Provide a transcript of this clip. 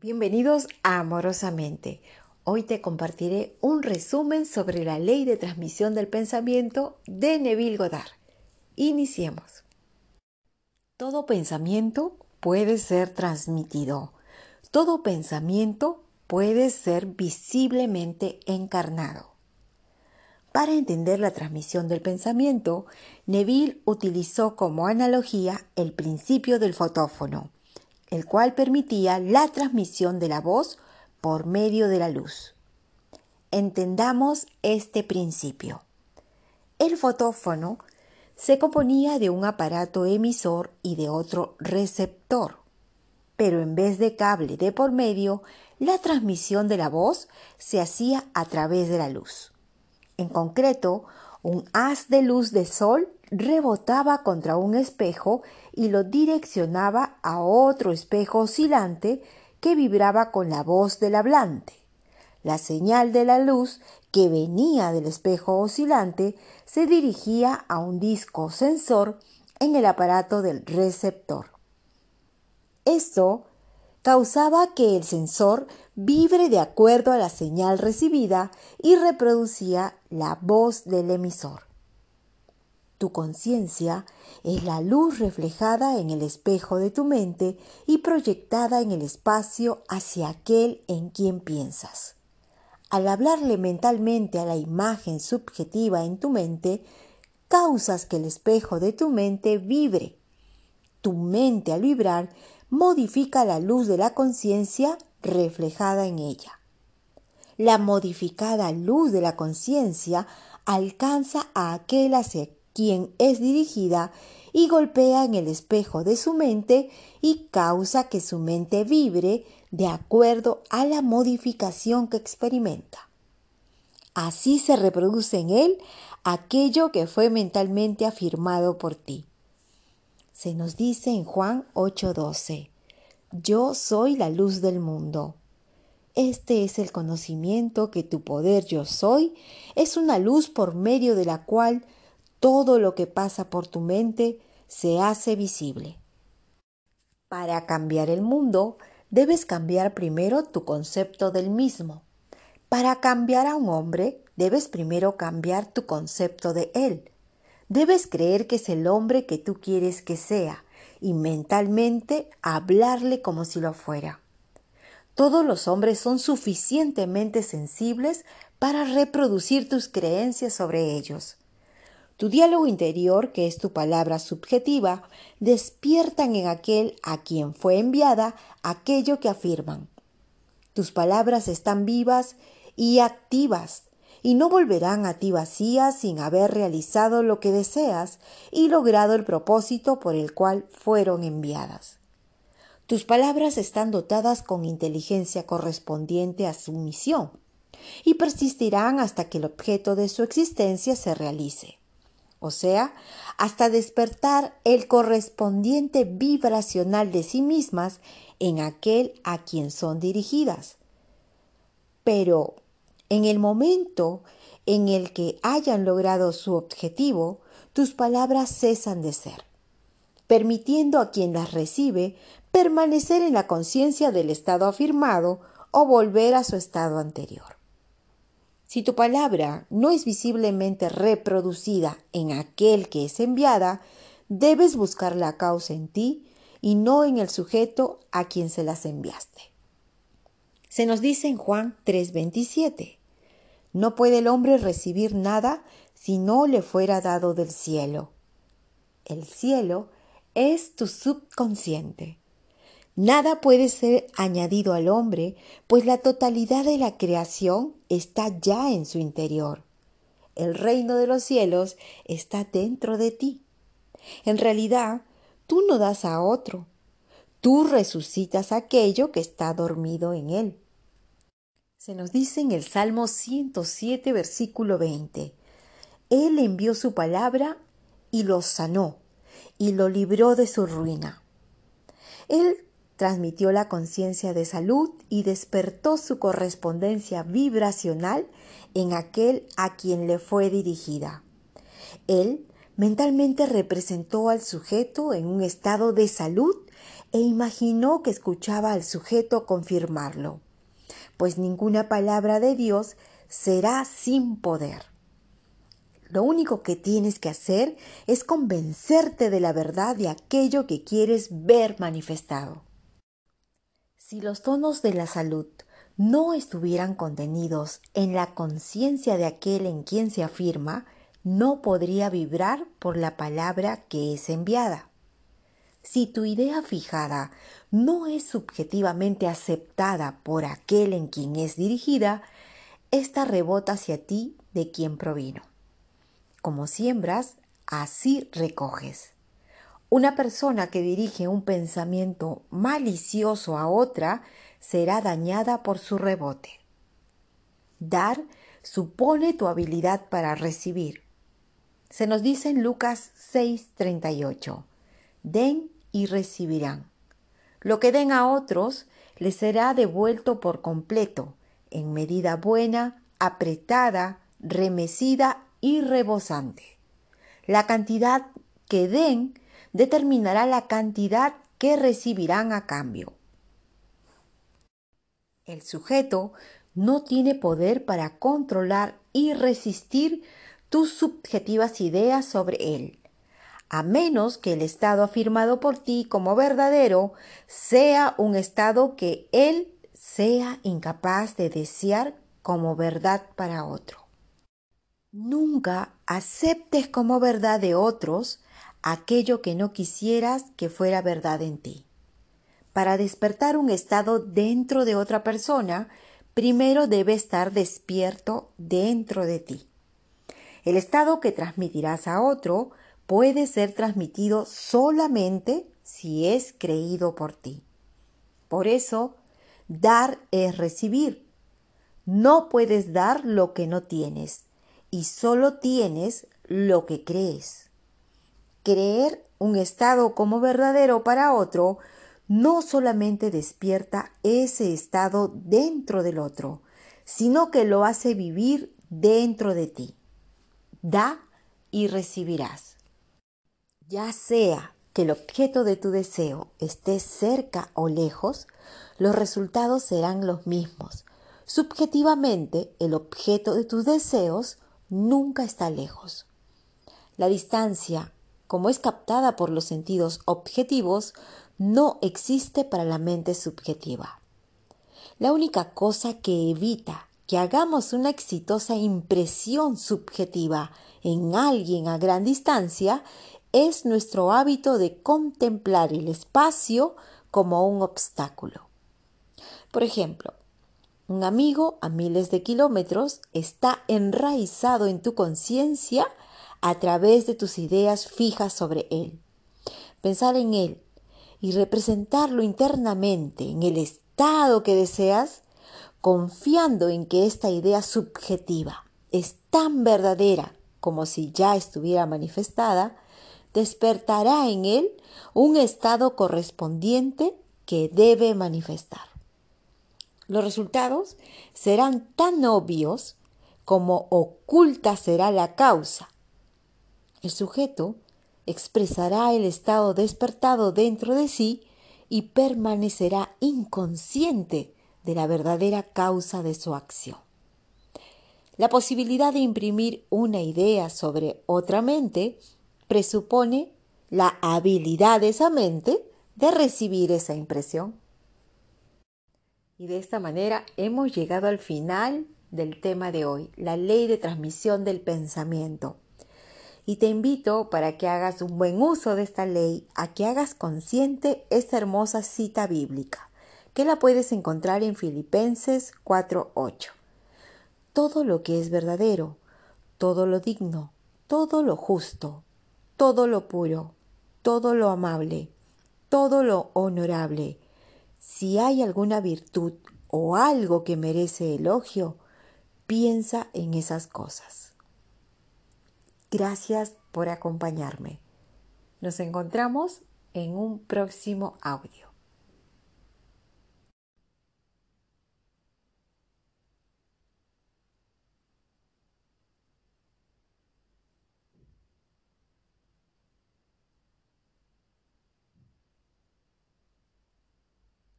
Bienvenidos Amorosamente. Hoy te compartiré un resumen sobre la ley de transmisión del pensamiento de Neville Goddard. Iniciemos. Todo pensamiento puede ser transmitido. Todo pensamiento puede ser visiblemente encarnado. Para entender la transmisión del pensamiento, Neville utilizó como analogía el principio del fotófono, el cual permitía la transmisión de la voz por medio de la luz. Entendamos este principio. El fotófono se componía de un aparato emisor y de otro receptor, pero en vez de cable de por medio, la transmisión de la voz se hacía a través de la luz. En concreto, un haz de luz de sol rebotaba contra un espejo y lo direccionaba a otro espejo oscilante que vibraba con la voz del hablante. La señal de la luz que venía del espejo oscilante se dirigía a un disco sensor en el aparato del receptor. Esto causaba que el sensor vibre de acuerdo a la señal recibida y reproducía la voz del emisor. Tu conciencia es la luz reflejada en el espejo de tu mente y proyectada en el espacio hacia aquel en quien piensas. Al hablarle mentalmente a la imagen subjetiva en tu mente, causas que el espejo de tu mente vibre. Tu mente al vibrar modifica la luz de la conciencia reflejada en ella. La modificada luz de la conciencia alcanza a aquel hacia quien es dirigida y golpea en el espejo de su mente y causa que su mente vibre de acuerdo a la modificación que experimenta. Así se reproduce en él aquello que fue mentalmente afirmado por ti. Se nos dice en Juan 8:12, Yo soy la luz del mundo. Este es el conocimiento que tu poder yo soy es una luz por medio de la cual todo lo que pasa por tu mente se hace visible. Para cambiar el mundo, debes cambiar primero tu concepto del mismo. Para cambiar a un hombre, debes primero cambiar tu concepto de él. Debes creer que es el hombre que tú quieres que sea y mentalmente hablarle como si lo fuera. Todos los hombres son suficientemente sensibles para reproducir tus creencias sobre ellos. Tu diálogo interior, que es tu palabra subjetiva, despiertan en aquel a quien fue enviada aquello que afirman. Tus palabras están vivas y activas y no volverán a ti vacías sin haber realizado lo que deseas y logrado el propósito por el cual fueron enviadas. Tus palabras están dotadas con inteligencia correspondiente a su misión y persistirán hasta que el objeto de su existencia se realice, o sea, hasta despertar el correspondiente vibracional de sí mismas en aquel a quien son dirigidas. Pero en el momento en el que hayan logrado su objetivo, tus palabras cesan de ser, permitiendo a quien las recibe permanecer en la conciencia del estado afirmado o volver a su estado anterior. Si tu palabra no es visiblemente reproducida en aquel que es enviada, debes buscar la causa en ti y no en el sujeto a quien se las enviaste. Se nos dice en Juan 3:27, no puede el hombre recibir nada si no le fuera dado del cielo. El cielo es tu subconsciente. Nada puede ser añadido al hombre, pues la totalidad de la creación está ya en su interior. El reino de los cielos está dentro de ti. En realidad, tú no das a otro, tú resucitas aquello que está dormido en él. Se nos dice en el Salmo 107, versículo 20, Él envió su palabra y lo sanó y lo libró de su ruina. Él transmitió la conciencia de salud y despertó su correspondencia vibracional en aquel a quien le fue dirigida. Él mentalmente representó al sujeto en un estado de salud e imaginó que escuchaba al sujeto confirmarlo, pues ninguna palabra de Dios será sin poder. Lo único que tienes que hacer es convencerte de la verdad de aquello que quieres ver manifestado. Si los tonos de la salud no estuvieran contenidos en la conciencia de aquel en quien se afirma, no podría vibrar por la palabra que es enviada. Si tu idea fijada no es subjetivamente aceptada por aquel en quien es dirigida, ésta rebota hacia ti de quien provino. Como siembras, así recoges. Una persona que dirige un pensamiento malicioso a otra será dañada por su rebote. Dar supone tu habilidad para recibir. Se nos dice en Lucas 6:38, den y recibirán. Lo que den a otros les será devuelto por completo, en medida buena, apretada, remecida y rebosante. La cantidad que den determinará la cantidad que recibirán a cambio. El sujeto no tiene poder para controlar y resistir tus subjetivas ideas sobre él, a menos que el estado afirmado por ti como verdadero sea un estado que él sea incapaz de desear como verdad para otro. Nunca aceptes como verdad de otros aquello que no quisieras que fuera verdad en ti. Para despertar un estado dentro de otra persona, primero debe estar despierto dentro de ti. El estado que transmitirás a otro puede ser transmitido solamente si es creído por ti. Por eso, dar es recibir. No puedes dar lo que no tienes y solo tienes lo que crees. Creer un estado como verdadero para otro no solamente despierta ese estado dentro del otro, sino que lo hace vivir dentro de ti. Da y recibirás. Ya sea que el objeto de tu deseo esté cerca o lejos, los resultados serán los mismos. Subjetivamente, el objeto de tus deseos nunca está lejos. La distancia, como es captada por los sentidos objetivos, no existe para la mente subjetiva. La única cosa que evita que hagamos una exitosa impresión subjetiva en alguien a gran distancia es nuestro hábito de contemplar el espacio como un obstáculo. Por ejemplo, un amigo a miles de kilómetros está enraizado en tu conciencia a través de tus ideas fijas sobre él. Pensar en él y representarlo internamente en el estado que deseas, confiando en que esta idea subjetiva es tan verdadera como si ya estuviera manifestada, despertará en él un estado correspondiente que debe manifestar. Los resultados serán tan obvios como oculta será la causa. El sujeto expresará el estado despertado dentro de sí y permanecerá inconsciente de la verdadera causa de su acción. La posibilidad de imprimir una idea sobre otra mente presupone la habilidad de esa mente de recibir esa impresión. Y de esta manera hemos llegado al final del tema de hoy, la ley de transmisión del pensamiento. Y te invito para que hagas un buen uso de esta ley, a que hagas consciente esta hermosa cita bíblica, que la puedes encontrar en Filipenses 4.8. Todo lo que es verdadero, todo lo digno, todo lo justo, todo lo puro, todo lo amable, todo lo honorable, si hay alguna virtud o algo que merece elogio, piensa en esas cosas. Gracias por acompañarme. Nos encontramos en un próximo audio.